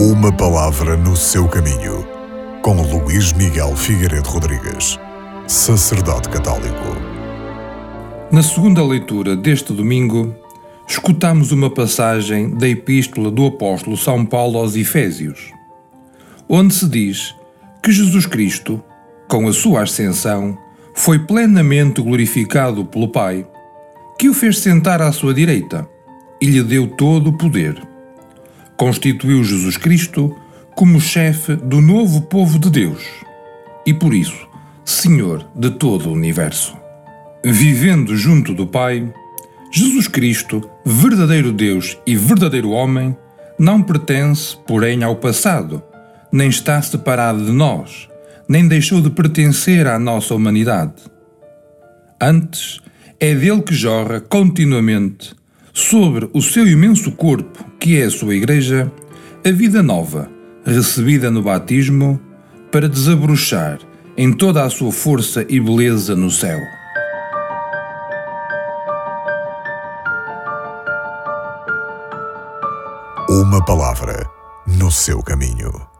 Uma palavra no seu caminho, com Luís Miguel Figueiredo Rodrigues, sacerdote católico. Na segunda leitura deste domingo, escutamos uma passagem da Epístola do Apóstolo São Paulo aos Efésios, onde se diz que Jesus Cristo, com a sua ascensão, foi plenamente glorificado pelo Pai, que o fez sentar à sua direita e lhe deu todo o poder constituiu Jesus Cristo como chefe do novo povo de Deus e, por isso, Senhor de todo o universo. Vivendo junto do Pai, Jesus Cristo, verdadeiro Deus e verdadeiro homem, não pertence, porém, ao passado, nem está separado de nós, nem deixou de pertencer à nossa humanidade. Antes, é dele que jorra continuamente sobre o seu imenso corpo, que é a sua Igreja, a vida nova, recebida no batismo, para desabrochar em toda a sua força e beleza no céu. Uma palavra no seu caminho.